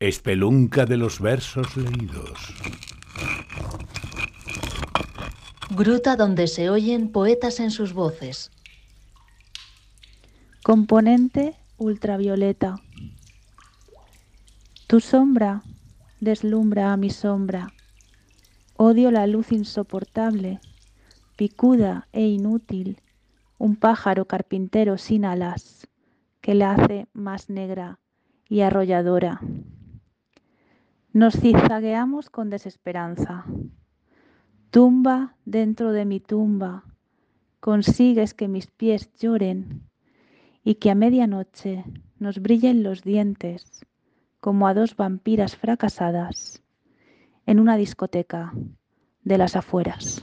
Espelunca de los versos leídos. Gruta donde se oyen poetas en sus voces. Componente ultravioleta. Tu sombra deslumbra a mi sombra. Odio la luz insoportable, picuda e inútil, un pájaro carpintero sin alas que la hace más negra y arrolladora. Nos zigzagueamos con desesperanza. Tumba dentro de mi tumba, consigues que mis pies lloren y que a medianoche nos brillen los dientes como a dos vampiras fracasadas en una discoteca de las afueras.